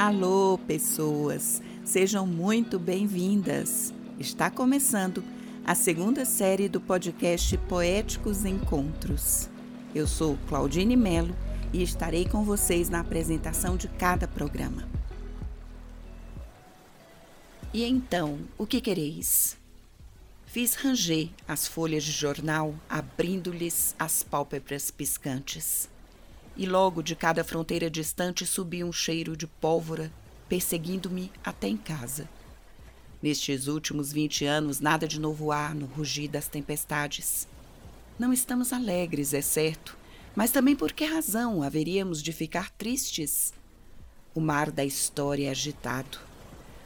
Alô, pessoas! Sejam muito bem-vindas! Está começando a segunda série do podcast Poéticos Encontros. Eu sou Claudine Melo e estarei com vocês na apresentação de cada programa. E então, o que quereis? Fiz ranger as folhas de jornal, abrindo-lhes as pálpebras piscantes. E logo de cada fronteira distante subia um cheiro de pólvora, perseguindo-me até em casa. Nestes últimos vinte anos, nada de novo há no rugir das tempestades. Não estamos alegres, é certo, mas também por que razão haveríamos de ficar tristes? O mar da história é agitado.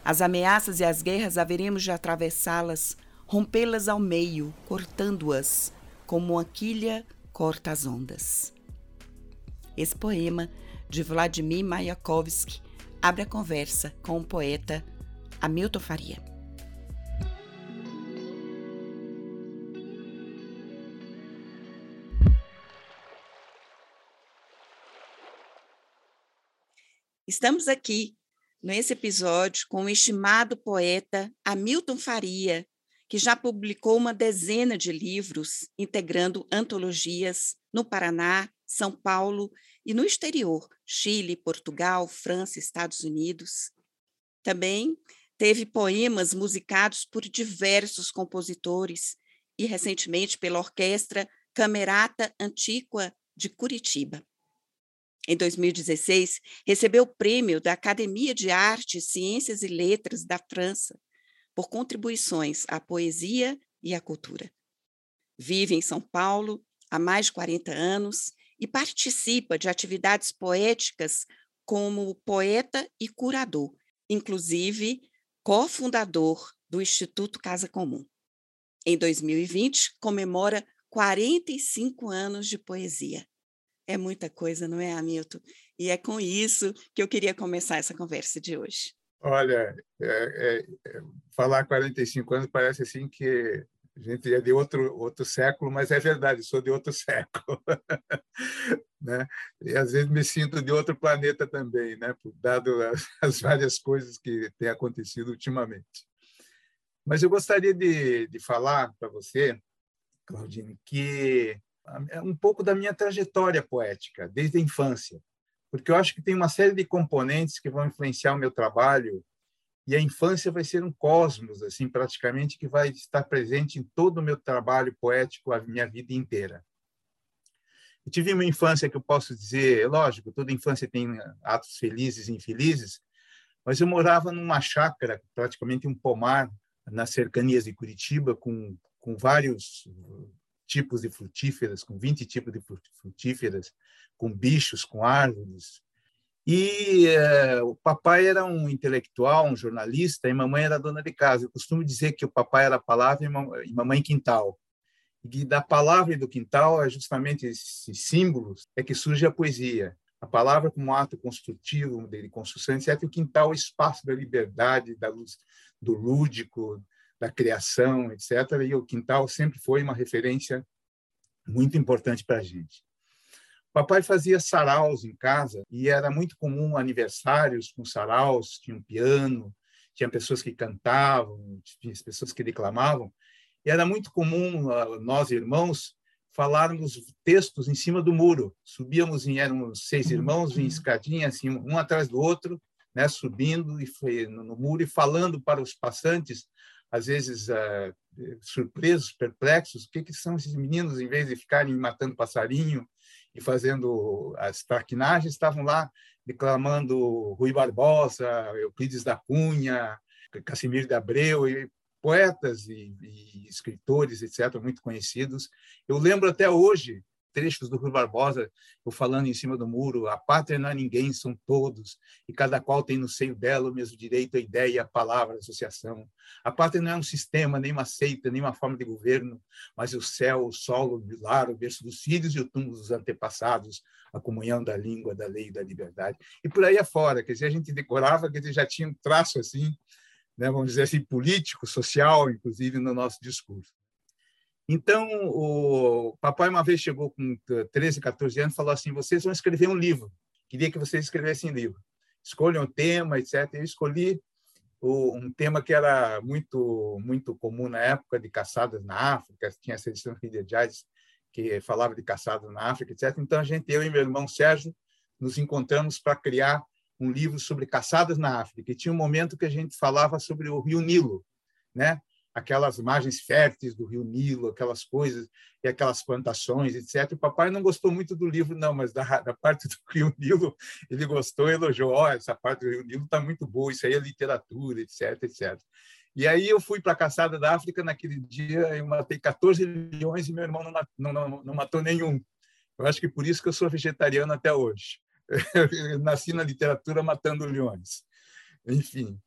As ameaças e as guerras haveremos de atravessá-las rompê-las ao meio, cortando-as, como uma quilha corta as ondas. Esse poema, de Vladimir Mayakovsky, abre a conversa com o poeta Hamilton Faria. Estamos aqui nesse episódio com o estimado poeta Hamilton Faria, que já publicou uma dezena de livros integrando antologias no Paraná, São Paulo e no exterior, Chile, Portugal, França, Estados Unidos. Também teve poemas musicados por diversos compositores e recentemente pela Orquestra Camerata Antiqua de Curitiba. Em 2016, recebeu o prêmio da Academia de Artes, Ciências e Letras da França por contribuições à poesia e à cultura. Vive em São Paulo há mais de 40 anos e participa de atividades poéticas como poeta e curador, inclusive cofundador do Instituto Casa Comum. Em 2020, comemora 45 anos de poesia. É muita coisa, não é, Hamilton? E é com isso que eu queria começar essa conversa de hoje. Olha, é, é, é, falar 45 anos parece assim que a gente é de outro outro século, mas é verdade, sou de outro século, né? E às vezes me sinto de outro planeta também, né? Dado as, as várias coisas que têm acontecido ultimamente. Mas eu gostaria de, de falar para você, Claudine, que é um pouco da minha trajetória poética desde a infância porque eu acho que tem uma série de componentes que vão influenciar o meu trabalho e a infância vai ser um cosmos assim praticamente que vai estar presente em todo o meu trabalho poético a minha vida inteira. Eu tive uma infância que eu posso dizer, lógico, toda infância tem atos felizes e infelizes, mas eu morava numa chácara, praticamente um pomar, nas cercanias de Curitiba, com, com vários tipos de frutíferas, com 20 tipos de frutíferas, com bichos, com árvores. E é, o papai era um intelectual, um jornalista, e mamãe era dona de casa. Eu costumo dizer que o papai era a palavra e mamãe quintal. E da palavra e do quintal, é justamente esses símbolos, é que surge a poesia. A palavra como ato construtivo, de construção, etc. E o quintal, o espaço da liberdade, da luz, do lúdico, da criação, etc. E o quintal sempre foi uma referência muito importante para a gente. Papai fazia saraus em casa e era muito comum aniversários com saraus, tinha um piano, tinha pessoas que cantavam, tinha pessoas que declamavam. E era muito comum ah, nós irmãos falarmos textos em cima do muro. Subíamos em éramos seis irmãos em escadinha assim, um atrás do outro, né, subindo e foi no muro e falando para os passantes, às vezes uh, surpresos, perplexos, o que que são esses meninos em vez de ficarem matando passarinho e fazendo as traquinagens, estavam lá declamando Rui Barbosa, Euclides da Cunha, Casimiro de Abreu, e poetas e, e escritores, etc., muito conhecidos. Eu lembro até hoje trechos do Rui Barbosa, eu falando em cima do muro, a pátria não é ninguém, são todos, e cada qual tem no seio dela o mesmo direito, a ideia, a palavra, a associação. A pátria não é um sistema, nem uma seita, nem uma forma de governo, mas o céu, o solo, o lar, o berço dos filhos e o túmulo dos antepassados, a comunhão da língua, da lei e da liberdade. E por aí afora, quer dizer, a gente decorava, quer dizer, já tinha um traço assim, né, vamos dizer assim, político, social, inclusive, no nosso discurso. Então, o papai uma vez chegou com 13, 14 anos e falou assim: vocês vão escrever um livro. Queria que vocês escrevessem um livro. escolham o tema, etc. Eu escolhi um tema que era muito muito comum na época de caçadas na África, tinha essa edição de Jazz que falava de caçadas na África, etc. Então a gente, eu e meu irmão Sérgio, nos encontramos para criar um livro sobre caçadas na África. E tinha um momento que a gente falava sobre o Rio Nilo, né? Aquelas margens férteis do Rio Nilo, aquelas coisas, e aquelas plantações, etc. O papai não gostou muito do livro, não, mas da, da parte do Rio Nilo ele gostou, elogiou. Oh, essa parte do Rio Nilo está muito boa, isso aí é literatura, etc, etc. E aí eu fui para a caçada da África naquele dia, eu matei 14 leões e meu irmão não, não, não matou nenhum. Eu acho que por isso que eu sou vegetariano até hoje. Eu nasci na literatura matando leões. Enfim,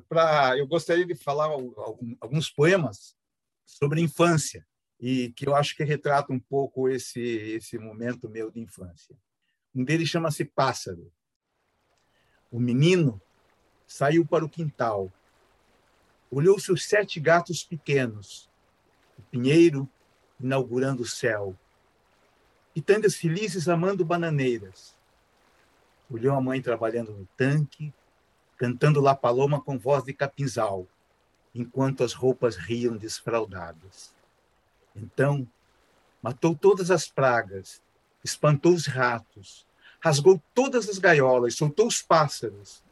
pra, eu gostaria de falar alguns poemas sobre infância e que eu acho que retrata um pouco esse esse momento meu de infância. Um deles chama-se Pássaro. O menino saiu para o quintal, olhou seus sete gatos pequenos, o pinheiro inaugurando o céu, pitangas felizes amando bananeiras. Olhou a mãe trabalhando no tanque, cantando La Paloma com voz de capinzal, enquanto as roupas riam desfraldadas. Então, matou todas as pragas, espantou os ratos, rasgou todas as gaiolas, soltou os pássaros,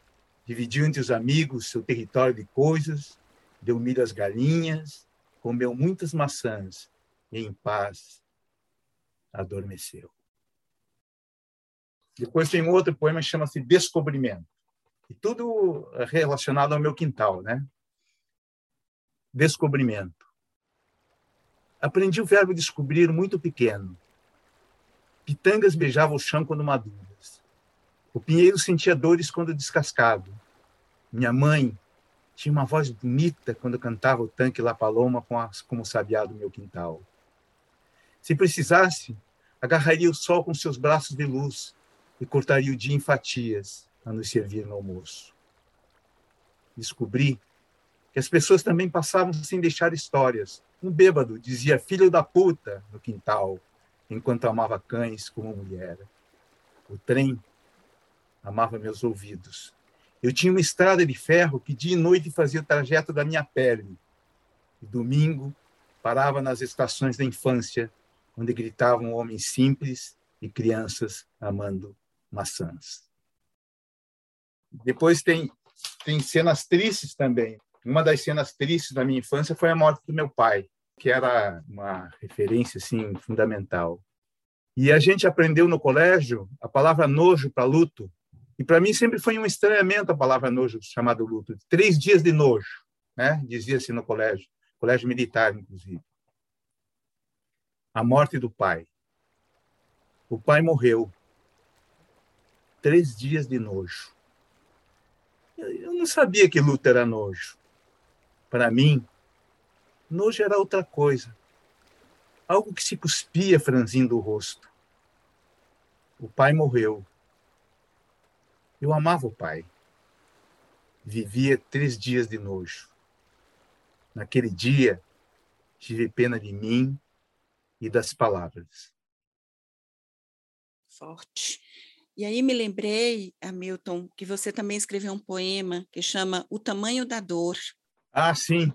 dividiu entre os amigos seu território de coisas, deu milho às galinhas, comeu muitas maçãs e, em paz, adormeceu. Depois tem outro poema que chama-se Descobrimento. E tudo relacionado ao meu quintal, né? Descobrimento. Aprendi o verbo descobrir muito pequeno. Pitangas beijavam o chão quando maduras. O pinheiro sentia dores quando descascado. Minha mãe tinha uma voz bonita quando cantava o tanque La Paloma com as, como sabiá do meu quintal. Se precisasse, agarraria o sol com seus braços de luz e cortaria o dia em fatias a nos servir no almoço. Descobri que as pessoas também passavam sem deixar histórias. Um bêbado dizia filho da puta no quintal, enquanto amava cães como mulher. O trem amava meus ouvidos. Eu tinha uma estrada de ferro que dia e noite fazia o trajeto da minha pele. E domingo parava nas estações da infância, onde gritavam homens simples e crianças amando maçãs. Depois tem, tem cenas tristes também. Uma das cenas tristes da minha infância foi a morte do meu pai, que era uma referência assim fundamental. E a gente aprendeu no colégio a palavra nojo para luto. E para mim sempre foi um estranhamento a palavra nojo chamado luto. Três dias de nojo, né? Dizia-se no colégio, colégio militar inclusive. A morte do pai. O pai morreu. Três dias de nojo. Eu não sabia que luta era nojo. Para mim, nojo era outra coisa. Algo que se cuspia franzindo o rosto. O pai morreu. Eu amava o pai. Vivia três dias de nojo. Naquele dia, tive pena de mim e das palavras. Forte. E aí me lembrei, Hamilton, que você também escreveu um poema que chama O Tamanho da Dor. Ah, sim.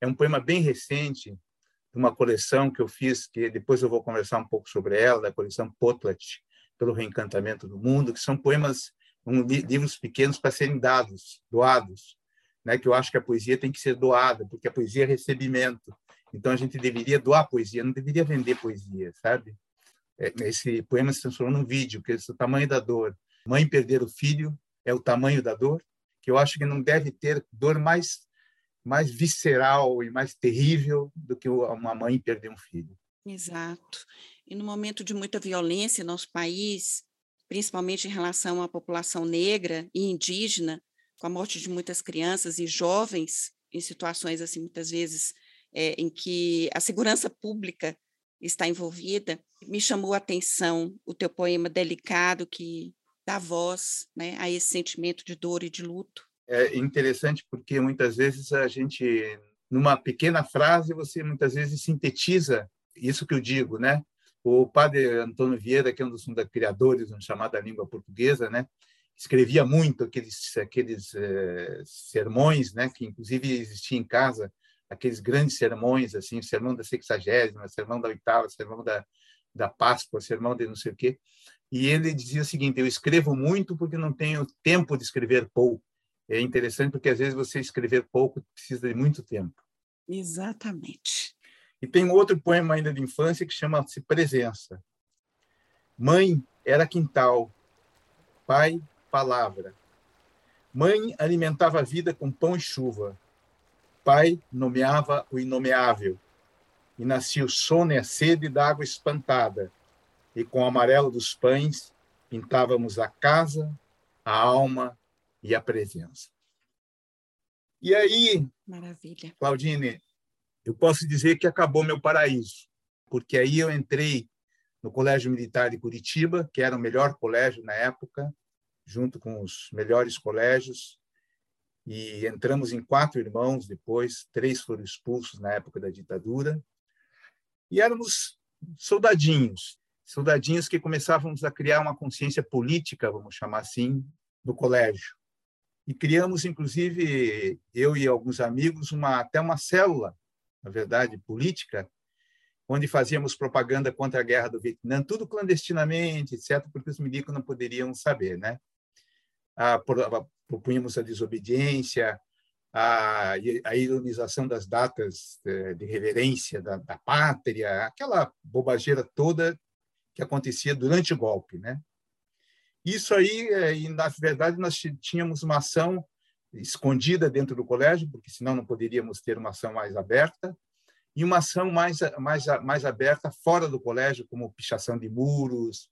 É um poema bem recente, de uma coleção que eu fiz, que depois eu vou conversar um pouco sobre ela, da coleção Potlat, pelo Reencantamento do Mundo, que são poemas, um, livros pequenos para serem dados, doados. Né? Que eu acho que a poesia tem que ser doada, porque a poesia é recebimento. Então a gente deveria doar poesia, não deveria vender poesia, sabe? É, esse poema se transformou num vídeo, que é o tamanho da dor. Mãe perder o filho é o tamanho da dor, que eu acho que não deve ter dor mais mais visceral e mais terrível do que uma mãe perder um filho. Exato. E no momento de muita violência em nosso país, principalmente em relação à população negra e indígena, com a morte de muitas crianças e jovens em situações assim muitas vezes é, em que a segurança pública está envolvida, me chamou a atenção o teu poema delicado que dá voz né, a esse sentimento de dor e de luto. É interessante porque muitas vezes a gente, numa pequena frase, você muitas vezes sintetiza isso que eu digo, né? O padre Antônio Vieira, que é um dos criadores da chamada língua portuguesa, né? escrevia muito aqueles aqueles eh, sermões, né, que inclusive existia em casa aqueles grandes sermões assim, o sermão da sexagésima, o sermão da oitava, o sermão da da Páscoa, o sermão de não sei o quê. E ele dizia o seguinte: eu escrevo muito porque não tenho tempo de escrever pouco. É interessante porque às vezes você escrever pouco precisa de muito tempo. Exatamente. E tem outro poema ainda de infância que chama-se Presença. Mãe era quintal, pai palavra. Mãe alimentava a vida com pão e chuva. Pai nomeava o inomeável. E nascia o sono e a sede da água espantada. E com o amarelo dos pães pintávamos a casa, a alma e a presença. E aí, Maravilha. Claudine, eu posso dizer que acabou meu paraíso, porque aí eu entrei no Colégio Militar de Curitiba, que era o melhor colégio na época, junto com os melhores colégios, e entramos em quatro irmãos depois, três foram expulsos na época da ditadura, e éramos soldadinhos, soldadinhos que começávamos a criar uma consciência política, vamos chamar assim, no colégio. E criamos, inclusive, eu e alguns amigos, uma, até uma célula, na verdade, política, onde fazíamos propaganda contra a guerra do Vietnã, tudo clandestinamente, etc., porque os milicos não poderiam saber, né? a, propunhamos a desobediência, a, a ironização das datas eh, de reverência da, da pátria, aquela bobageira toda que acontecia durante o golpe, né? Isso aí, e na verdade, nós tínhamos uma ação escondida dentro do colégio, porque senão não poderíamos ter uma ação mais aberta, e uma ação mais, mais, mais aberta fora do colégio, como pichação de muros,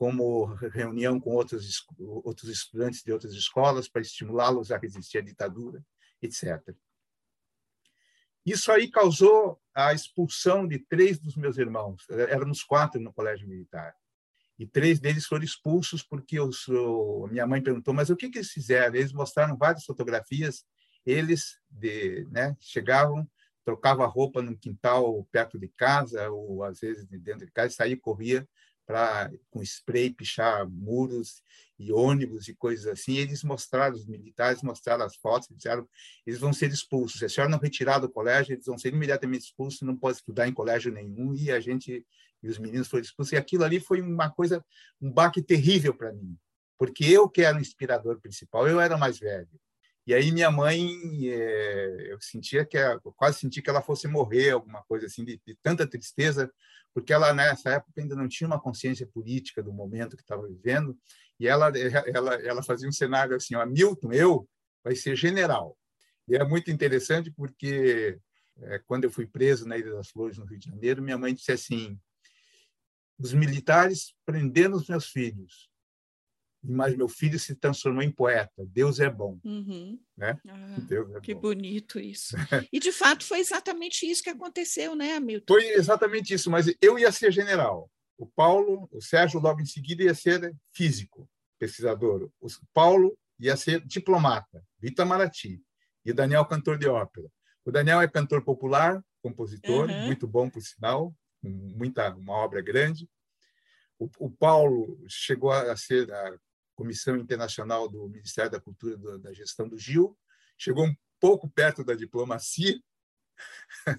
como reunião com outros, outros estudantes de outras escolas para estimulá-los a resistir à ditadura, etc. Isso aí causou a expulsão de três dos meus irmãos. Éramos quatro no colégio militar. E três deles foram expulsos porque eu sou... minha mãe perguntou, mas o que, que eles fizeram? Eles mostraram várias fotografias. Eles de, né, chegavam, trocavam a roupa no quintal perto de casa, ou às vezes dentro de casa, e saía e corria para com spray pichar muros e ônibus e coisas assim. Eles mostraram, os militares mostraram as fotos, disseram eles vão ser expulsos. Se a senhora não retirar do colégio, eles vão ser imediatamente expulsos, não pode estudar em colégio nenhum. E a gente e os meninos foram expulsos. E aquilo ali foi uma coisa, um baque terrível para mim, porque eu que era o inspirador principal, eu era mais velho. E aí minha mãe, é, eu sentia que, eu quase senti que ela fosse morrer, alguma coisa assim, de, de tanta tristeza, porque ela nessa época ainda não tinha uma consciência política do momento que estava vivendo, e ela, ela, ela fazia um cenário assim, ó, Milton, eu vai ser general. E é muito interessante porque é, quando eu fui preso na Ilha das Flores, no Rio de Janeiro, minha mãe disse assim, os militares prendendo os meus filhos, mas meu filho se transformou em poeta. Deus é bom. Uhum. Né? Ah, é que bom. bonito isso. E, de fato, foi exatamente isso que aconteceu, né, Hamilton? Foi exatamente isso, mas eu ia ser general. O Paulo, o Sérgio, logo em seguida, ia ser físico, pesquisador. O Paulo ia ser diplomata, Vitor Maraty. E o Daniel, cantor de ópera. O Daniel é cantor popular, compositor, uhum. muito bom, por sinal, muita, uma obra grande. O, o Paulo chegou a ser a Comissão Internacional do Ministério da Cultura do, da Gestão do Gil, chegou um pouco perto da diplomacia.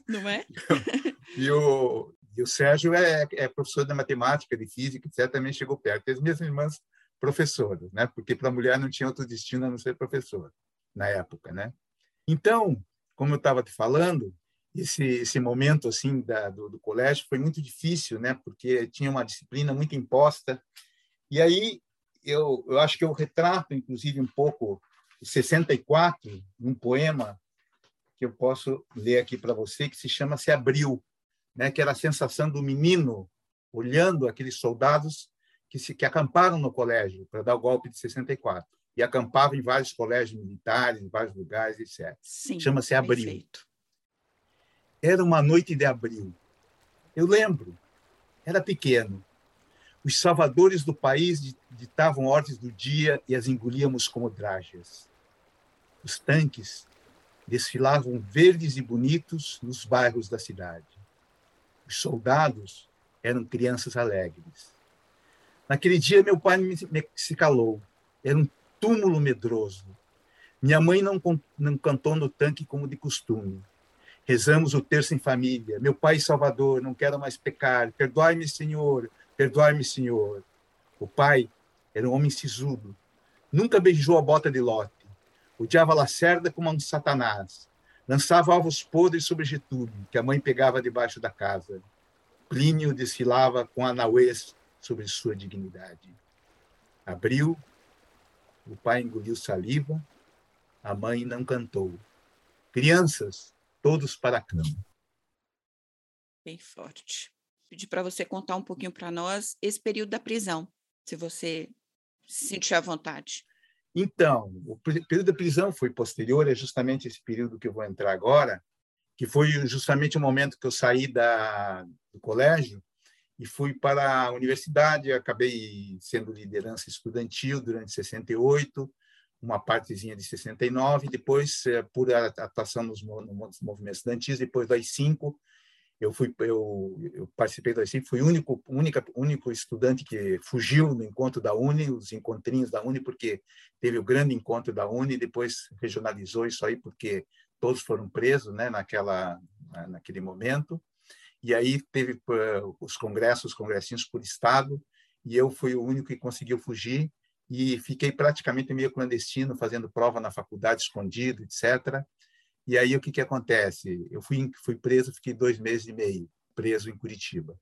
Não é? e, o, e o Sérgio é, é, professor de matemática, de física, etc., também chegou perto. E as minhas irmãs professoras, né? porque para a mulher não tinha outro destino a não ser professora, na época. Né? Então, como eu estava te falando, esse, esse momento assim da, do, do colégio foi muito difícil, né? porque tinha uma disciplina muito imposta. E aí eu, eu acho que eu retrato, inclusive, um pouco o 64, um poema que eu posso ler aqui para você, que se chama Se Abriu, né? que era a sensação do menino olhando aqueles soldados que, se, que acamparam no colégio para dar o golpe de 64. E acampavam em vários colégios militares, em vários lugares, etc. Chama-se Abril. Perfeito. Era uma noite de abril. Eu lembro, era pequeno, os salvadores do país ditavam ordens do dia e as engolíamos como drágeas. Os tanques desfilavam verdes e bonitos nos bairros da cidade. Os soldados eram crianças alegres. Naquele dia, meu pai me, me, se calou. Era um túmulo medroso. Minha mãe não, não cantou no tanque como de costume. Rezamos o terço em família. Meu Pai Salvador, não quero mais pecar. Perdoai-me, Senhor. Perdoai-me, Senhor. O pai era um homem sisudo. Nunca beijou a bota de Lote. Odiava Lacerda como um satanás. Lançava ovos podres sobre Getúlio, que a mãe pegava debaixo da casa. Plínio desfilava com anauês sobre sua dignidade. Abriu, o pai engoliu saliva, a mãe não cantou. Crianças, todos para a cama. Bem forte. Pedi para você contar um pouquinho para nós esse período da prisão, se você se sentir à vontade. Então, o período da prisão foi posterior, é justamente esse período que eu vou entrar agora, que foi justamente o momento que eu saí da, do colégio e fui para a universidade. Acabei sendo liderança estudantil durante 68, uma partezinha de 69, depois, eh, por atuação nos movimentos estudantis, depois das cinco, eu fui eu, eu participei do ICIP, fui único única único estudante que fugiu no encontro da Uni, os encontrinhos da Uni, porque teve o grande encontro da Uni, depois regionalizou isso aí porque todos foram presos, né, naquela naquele momento. E aí teve uh, os congressos, os congressinhos por estado, e eu fui o único que conseguiu fugir e fiquei praticamente meio clandestino, fazendo prova na faculdade, escondido, etc. E aí o que, que acontece? Eu fui, fui preso, fiquei dois meses e meio preso em Curitiba.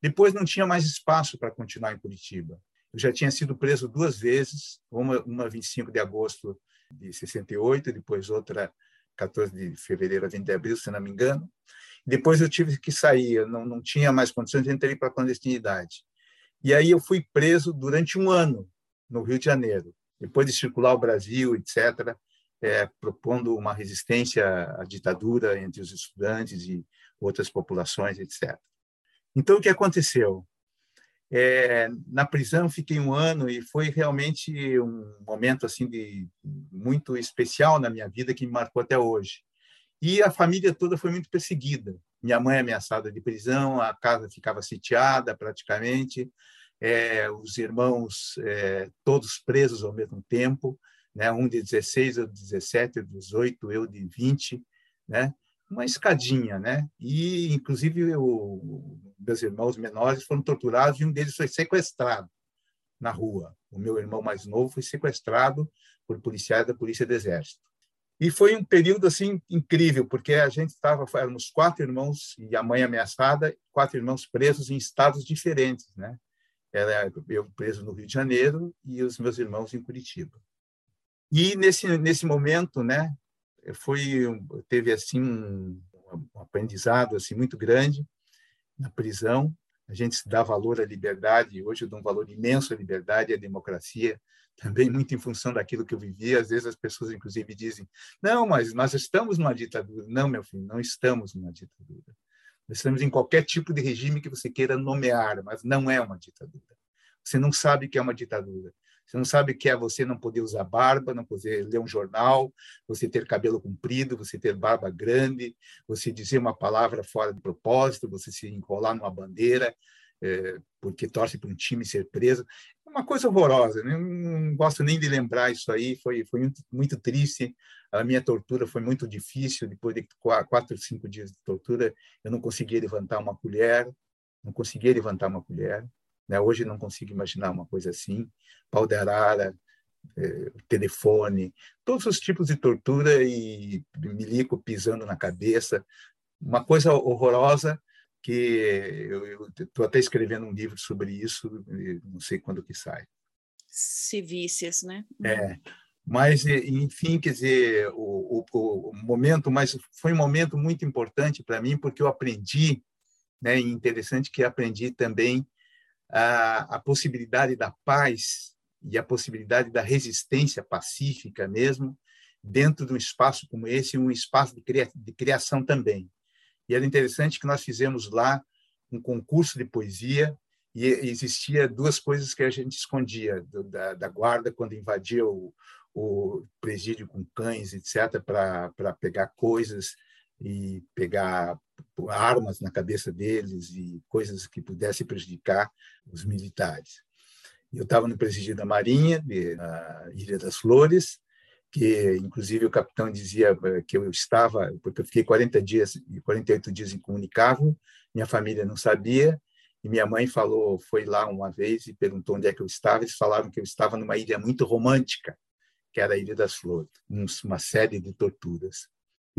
Depois não tinha mais espaço para continuar em Curitiba. Eu já tinha sido preso duas vezes, uma, uma 25 de agosto de 68, depois outra 14 de fevereiro a 20 de abril, se não me engano. Depois eu tive que sair, eu não, não tinha mais condições, entrei para a clandestinidade. E aí eu fui preso durante um ano no Rio de Janeiro. Depois de circular o Brasil, etc., é, propondo uma resistência à ditadura entre os estudantes e outras populações, etc. Então, o que aconteceu? É, na prisão fiquei um ano e foi realmente um momento assim de muito especial na minha vida que me marcou até hoje. E a família toda foi muito perseguida. Minha mãe ameaçada de prisão, a casa ficava sitiada praticamente, é, os irmãos é, todos presos ao mesmo tempo né? um de 16, eu de 17, eu de 18, eu de 20, né? uma escadinha, né? E, inclusive, o, meus irmãos menores foram torturados e um deles foi sequestrado na rua. O meu irmão mais novo foi sequestrado por policiais da Polícia do Exército. E foi um período assim incrível, porque a gente estava, éramos quatro irmãos e a mãe ameaçada, quatro irmãos presos em estados diferentes, né? Era eu preso no Rio de Janeiro e os meus irmãos em Curitiba. E nesse nesse momento, né, foi teve assim um, um aprendizado assim muito grande na prisão. A gente se dá valor à liberdade. Hoje eu dou um valor imenso à liberdade e à democracia, também muito em função daquilo que eu vivi. Às vezes as pessoas, inclusive, dizem: não, mas nós estamos numa ditadura. Não, meu filho, não estamos numa ditadura. Nós estamos em qualquer tipo de regime que você queira nomear, mas não é uma ditadura. Você não sabe que é uma ditadura. Você não sabe o que é você não poder usar barba, não poder ler um jornal, você ter cabelo comprido, você ter barba grande, você dizer uma palavra fora de propósito, você se enrolar numa bandeira é, porque torce para um time ser preso. É uma coisa horrorosa. Né? Não gosto nem de lembrar isso aí. Foi, foi muito, muito triste. A minha tortura foi muito difícil. Depois de quatro, cinco dias de tortura, eu não conseguia levantar uma colher, não conseguia levantar uma colher. Né? Hoje não consigo imaginar uma coisa assim. Pau de arara, é, telefone, todos os tipos de tortura e milico pisando na cabeça. Uma coisa horrorosa que eu estou até escrevendo um livro sobre isso, não sei quando que sai. Civícias, né? É. Mas, enfim, quer dizer, o, o, o momento, mas foi um momento muito importante para mim, porque eu aprendi, né, interessante que aprendi também a, a possibilidade da paz e a possibilidade da resistência pacífica mesmo, dentro de um espaço como esse, um espaço de, cria, de criação também. E era interessante que nós fizemos lá um concurso de poesia e existia duas coisas que a gente escondia da, da guarda quando invadia o, o presídio com cães, etc., para pegar coisas e pegar armas na cabeça deles e coisas que pudessem prejudicar os militares. Eu estava no presídio da Marinha, na Ilha das Flores, que inclusive o capitão dizia eh, que eu estava, porque eu fiquei 40 dias, 48 dias incomunicável, minha família não sabia, e minha mãe falou, foi lá uma vez e perguntou onde é que eu estava, eles falaram que eu estava numa ilha muito romântica, que era a Ilha das Flores, uma série de torturas.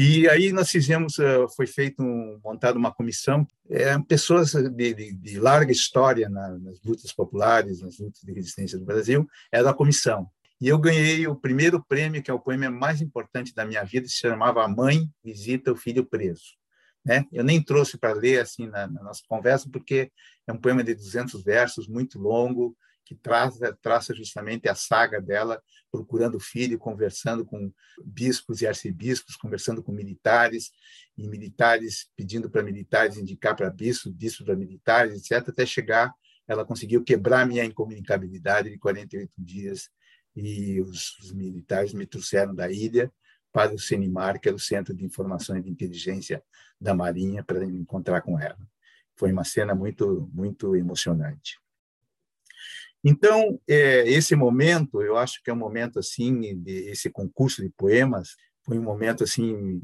E aí nós fizemos, eh, foi feito um, montada uma comissão, é, pessoas de, de, de larga história na, nas lutas populares, nas lutas de resistência do Brasil, era a comissão. E eu ganhei o primeiro prêmio, que é o poema mais importante da minha vida, se chamava A Mãe Visita o Filho Preso. Né? Eu nem trouxe para ler assim na, na, nossa conversa, porque é um poema de 200 versos, muito longo, que traça, traça justamente a saga dela, procurando filho, conversando com bispos e arcebispos, conversando com militares, e militares pedindo para militares indicar para bispos, bispos para militares, etc., até chegar, ela conseguiu quebrar minha incomunicabilidade de 48 dias, e os, os militares me trouxeram da ilha para o CENIMAR, que era o Centro de Informação e de Inteligência da Marinha, para me encontrar com ela. Foi uma cena muito, muito emocionante. Então, é, esse momento, eu acho que é um momento assim, de, esse concurso de poemas, foi um momento assim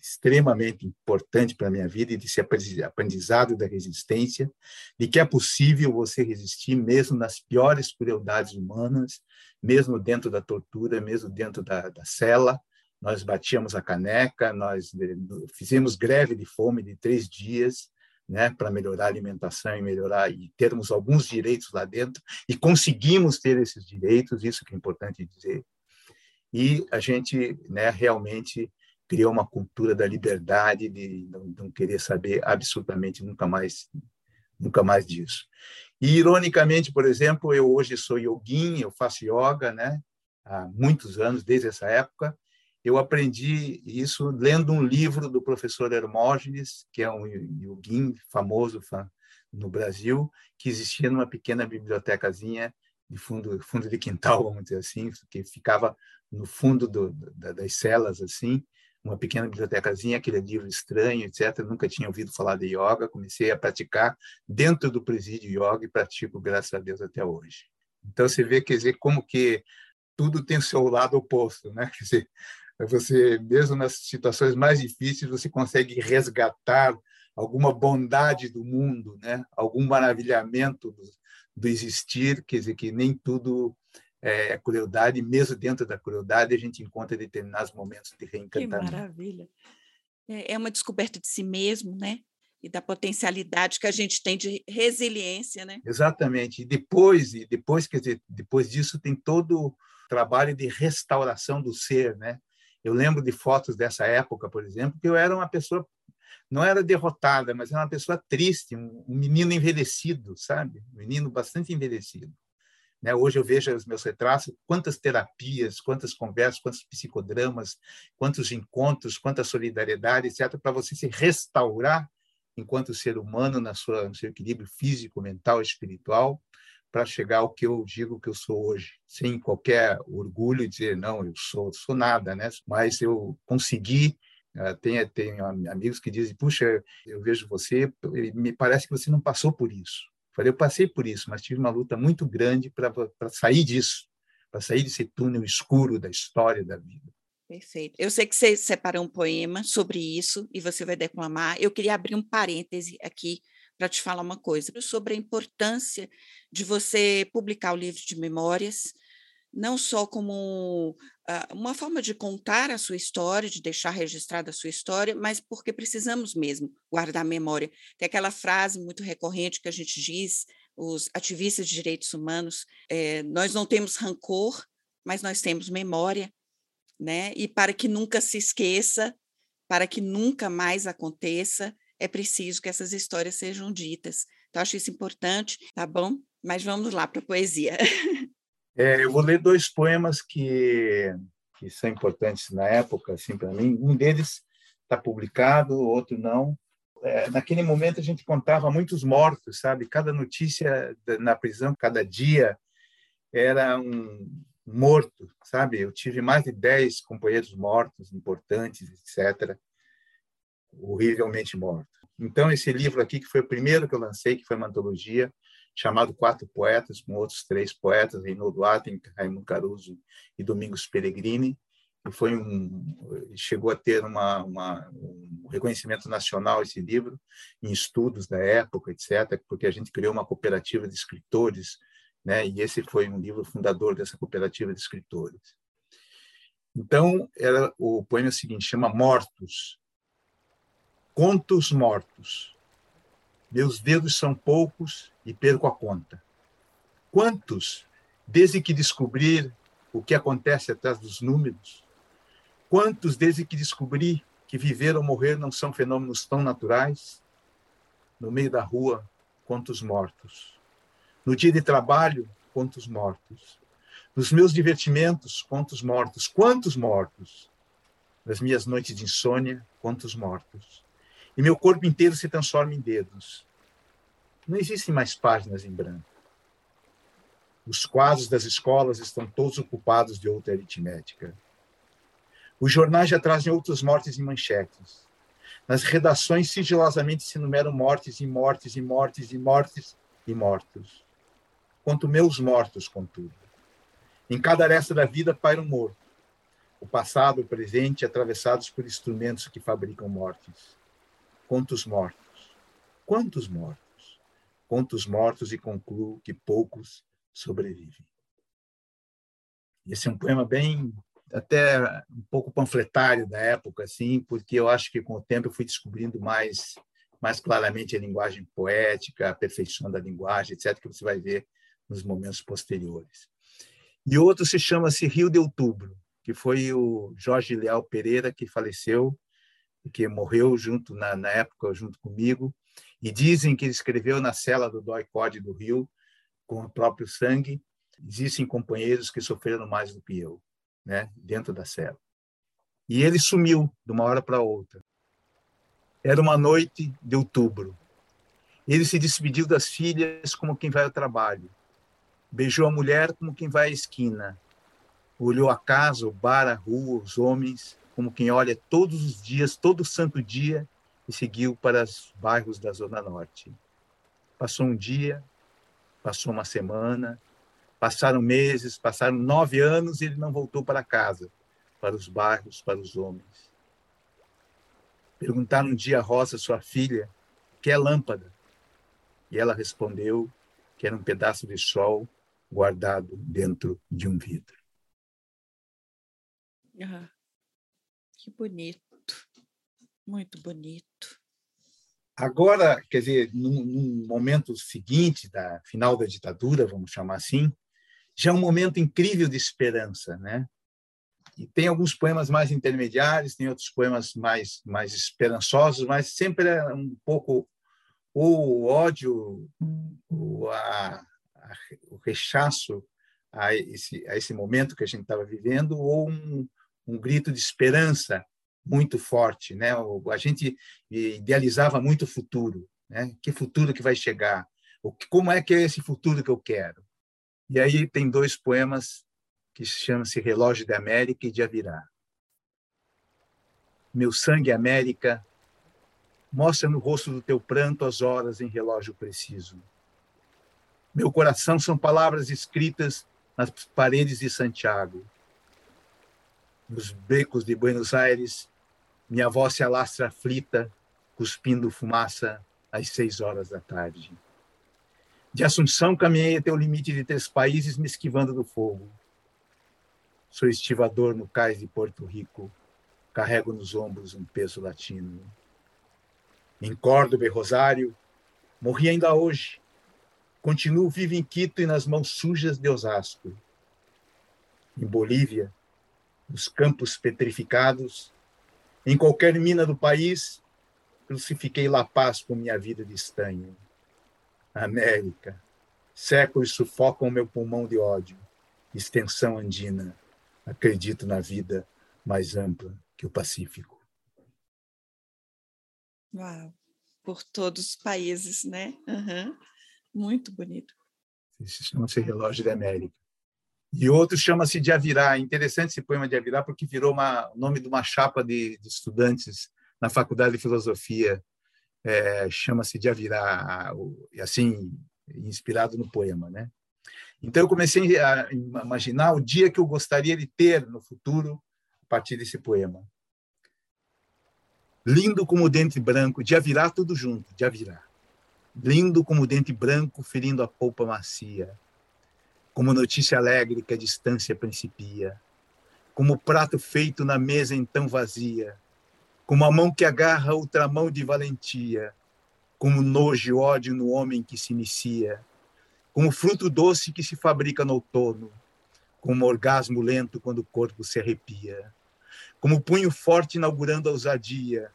extremamente importante para a minha vida e desse aprendizado da resistência, de que é possível você resistir mesmo nas piores crueldades humanas, mesmo dentro da tortura, mesmo dentro da, da cela. Nós batíamos a caneca, nós eh, fizemos greve de fome de três dias, né, para melhorar a alimentação e melhorar e termos alguns direitos lá dentro e conseguimos ter esses direitos, isso que é importante dizer. E a gente, né, realmente criou uma cultura da liberdade de não, não querer saber absolutamente nunca mais nunca mais disso. E ironicamente, por exemplo, eu hoje sou yogin, eu faço yoga, né, há muitos anos desde essa época eu aprendi isso lendo um livro do professor Hermógenes, que é um yogin famoso no Brasil, que existia numa pequena bibliotecazinha de fundo, fundo de quintal, vamos dizer assim, que ficava no fundo do, das celas, assim, uma pequena bibliotecazinha, aquele livro estranho, etc. Nunca tinha ouvido falar de yoga, comecei a praticar dentro do presídio yoga e pratico, graças a Deus, até hoje. Então, você vê, quer dizer, como que tudo tem o seu lado oposto, né? Quer dizer, você mesmo nas situações mais difíceis você consegue resgatar alguma bondade do mundo, né? Algum maravilhamento do, do existir, quer dizer que nem tudo é crueldade, mesmo dentro da crueldade a gente encontra determinados momentos de reencantamento. Que maravilha! É, é uma descoberta de si mesmo, né? E da potencialidade que a gente tem de resiliência, né? Exatamente. E depois, e depois, quer dizer, depois disso tem todo o trabalho de restauração do ser, né? Eu lembro de fotos dessa época, por exemplo, que eu era uma pessoa, não era derrotada, mas era uma pessoa triste, um, menino envelhecido, sabe? Um menino bastante envelhecido. Né? Hoje eu vejo os meus retratos, quantas terapias, quantas conversas, quantos psicodramas, quantos encontros, quanta solidariedade, etc., para você se restaurar enquanto ser humano na sua, no seu equilíbrio físico, mental, espiritual, para chegar ao que eu digo que eu sou hoje, sem qualquer orgulho dizer não, eu sou, sou nada, né? Mas eu consegui uh, tem, tem amigos que dizem, puxa, eu vejo você, me parece que você não passou por isso. Eu falei, eu passei por isso, mas tive uma luta muito grande para sair disso, para sair desse túnel escuro da história da vida. Perfeito. Eu sei que você separou um poema sobre isso e você vai declamar. Eu queria abrir um parêntese aqui para te falar uma coisa sobre a importância de você publicar o livro de memórias, não só como uh, uma forma de contar a sua história, de deixar registrada a sua história, mas porque precisamos mesmo guardar a memória. Tem aquela frase muito recorrente que a gente diz, os ativistas de direitos humanos, é, nós não temos rancor, mas nós temos memória, né? E para que nunca se esqueça, para que nunca mais aconteça, é preciso que essas histórias sejam ditas. Então, acho isso importante, tá bom? Mas vamos lá para a poesia. É, eu vou ler dois poemas que, que são importantes na época, assim, para mim. Um deles está publicado, o outro não. É, naquele momento, a gente contava muitos mortos, sabe? Cada notícia na prisão, cada dia, era um morto, sabe? Eu tive mais de dez companheiros mortos, importantes, etc horrivelmente morto. Então, esse livro aqui, que foi o primeiro que eu lancei, que foi uma antologia, chamado Quatro Poetas, com outros três poetas, Reinaldo Atten, Raimundo Caruso e Domingos Peregrini, e foi um chegou a ter uma, uma, um reconhecimento nacional esse livro em estudos da época etc porque a gente criou uma cooperativa de escritores né? E esse foi um livro fundador dessa cooperativa de escritores. Então era o poema é seguinte chama mortos contos mortos meus dedos são poucos e perco a conta quantos desde que descobrir o que acontece atrás dos números Quantos, desde que descobri que viver ou morrer não são fenômenos tão naturais? No meio da rua, quantos mortos. No dia de trabalho, quantos mortos. Nos meus divertimentos, quantos mortos. Quantos mortos. Nas minhas noites de insônia, quantos mortos. E meu corpo inteiro se transforma em dedos. Não existem mais páginas em branco. Os quadros das escolas estão todos ocupados de outra aritmética. Os jornais já trazem outras mortes em manchetes. Nas redações, sigilosamente se numeram mortes e mortes e mortes e mortes e mortos. Quanto meus mortos, contudo. Em cada aresta da vida paira um morto. O passado, o presente, atravessados por instrumentos que fabricam mortes. Quantos mortos? Quantos mortos? Quantos mortos e concluo que poucos sobrevivem. Esse é um poema bem até um pouco panfletário da época, assim, porque eu acho que com o tempo eu fui descobrindo mais mais claramente a linguagem poética, a perfeição da linguagem, etc., que você vai ver nos momentos posteriores. E outro se chama-se Rio de Outubro, que foi o Jorge Leal Pereira que faleceu, que morreu junto na, na época junto comigo, e dizem que ele escreveu na cela do Dói Code do Rio com o próprio sangue. Existem companheiros que sofreram mais do que eu né, dentro da cela. E ele sumiu de uma hora para outra. Era uma noite de outubro. Ele se despediu das filhas como quem vai ao trabalho. Beijou a mulher como quem vai à esquina. Olhou a casa, o bar, a rua, os homens, como quem olha todos os dias, todo santo dia, e seguiu para os bairros da Zona Norte. Passou um dia, passou uma semana, Passaram meses, passaram nove anos e ele não voltou para casa, para os bairros, para os homens. Perguntaram um dia a Rosa, sua filha, que é lâmpada. E ela respondeu que era um pedaço de sol guardado dentro de um vidro. Ah, que bonito, muito bonito. Agora, quer dizer, num, num momento seguinte da final da ditadura, vamos chamar assim, já é um momento incrível de esperança, né? E tem alguns poemas mais intermediários, tem outros poemas mais mais esperançosos, mas sempre é um pouco o ódio, o, a, a, o rechaço a esse, a esse momento que a gente estava vivendo, ou um, um grito de esperança muito forte, né? A gente idealizava muito o futuro, né? Que futuro que vai chegar? O como é que é esse futuro que eu quero? E aí tem dois poemas que chamam-se Relógio da América e de Avirá. Meu sangue, América, mostra no rosto do teu pranto as horas em relógio preciso. Meu coração são palavras escritas nas paredes de Santiago. Nos becos de Buenos Aires, minha voz se alastra aflita, cuspindo fumaça às seis horas da tarde. De Assunção caminhei até o limite de três países, me esquivando do fogo. Sou estivador no cais de Porto Rico, carrego nos ombros um peso latino. Em Córdoba e Rosário, morri ainda hoje. Continuo vivo em Quito e nas mãos sujas de Osasco. Em Bolívia, nos campos petrificados, em qualquer mina do país, crucifiquei La Paz com minha vida de estanho. América. Séculos sufocam meu pulmão de ódio. Extensão andina. Acredito na vida mais ampla que o Pacífico. Uau! Por todos os países, né? Uhum. Muito bonito. Esse chama-se Relógio da América. E outro chama-se de Avirá. Interessante esse poema de Avirá, porque virou o nome de uma chapa de, de estudantes na Faculdade de Filosofia é, chama-se de Avirá, assim inspirado no poema, né? Então eu comecei a imaginar o dia que eu gostaria de ter no futuro a partir desse poema. Lindo como o dente branco, de avirar tudo junto, de avirar. Lindo como o dente branco ferindo a polpa macia, como notícia alegre que a distância principia, como prato feito na mesa então vazia, como a mão que agarra outra mão de valentia, como nojo e ódio no homem que se inicia, como fruto doce que se fabrica no outono, como orgasmo lento quando o corpo se arrepia, como punho forte inaugurando a ousadia,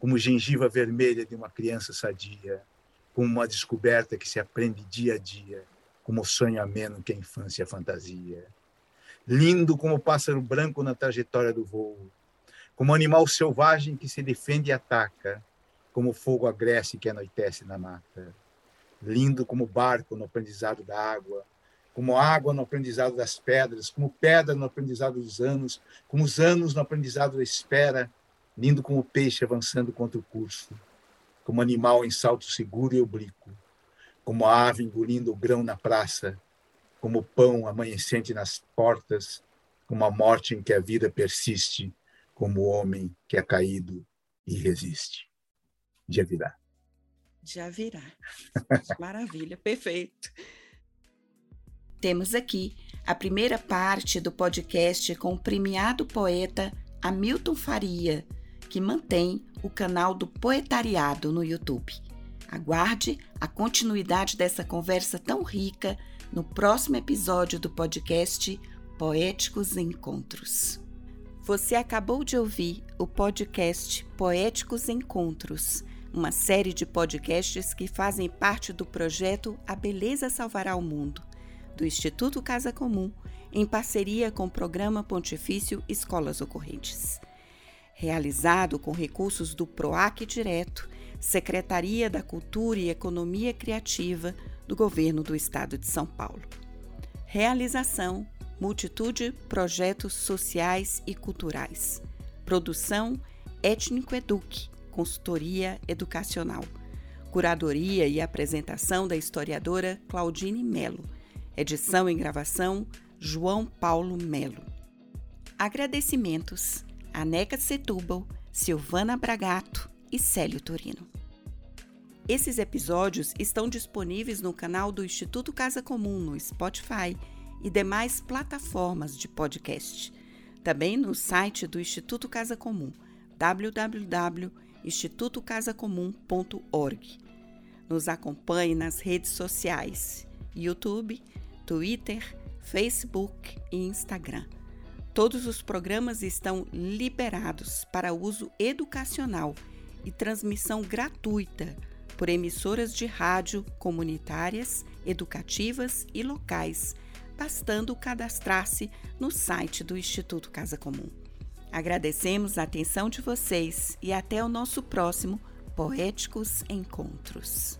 como gengiva vermelha de uma criança sadia, como uma descoberta que se aprende dia a dia, como sonho ameno que a infância fantasia. Lindo como pássaro branco na trajetória do voo, como animal selvagem que se defende e ataca, como fogo agreste que anoitece na mata. Lindo como barco no aprendizado da água, como água no aprendizado das pedras, como pedra no aprendizado dos anos, como os anos no aprendizado da espera, lindo como peixe avançando contra o curso, como animal em salto seguro e oblíquo, como ave engolindo o grão na praça, como pão amanhecente nas portas, como a morte em que a vida persiste, como o homem que é caído e resiste. Já virá. Já virá. Maravilha, perfeito. Temos aqui a primeira parte do podcast com o premiado poeta Hamilton Faria, que mantém o canal do Poetariado no YouTube. Aguarde a continuidade dessa conversa tão rica no próximo episódio do podcast Poéticos Encontros. Você acabou de ouvir o podcast Poéticos Encontros uma série de podcasts que fazem parte do projeto A Beleza Salvará o Mundo, do Instituto Casa Comum, em parceria com o Programa Pontifício Escolas Ocorrentes. Realizado com recursos do PROAC Direto, Secretaria da Cultura e Economia Criativa do Governo do Estado de São Paulo. Realização: Multitude Projetos Sociais e Culturais. Produção: Étnico Eduque consultoria educacional. Curadoria e apresentação da historiadora Claudine Melo. Edição e gravação João Paulo Melo. Agradecimentos a Neca Setúbal, Silvana Bragato e Célio Torino. Esses episódios estão disponíveis no canal do Instituto Casa Comum no Spotify e demais plataformas de podcast. Também no site do Instituto Casa Comum, www institutocasacomum.org. Nos acompanhe nas redes sociais: YouTube, Twitter, Facebook e Instagram. Todos os programas estão liberados para uso educacional e transmissão gratuita por emissoras de rádio comunitárias, educativas e locais, bastando cadastrar-se no site do Instituto Casa Comum. Agradecemos a atenção de vocês e até o nosso próximo Poéticos Encontros.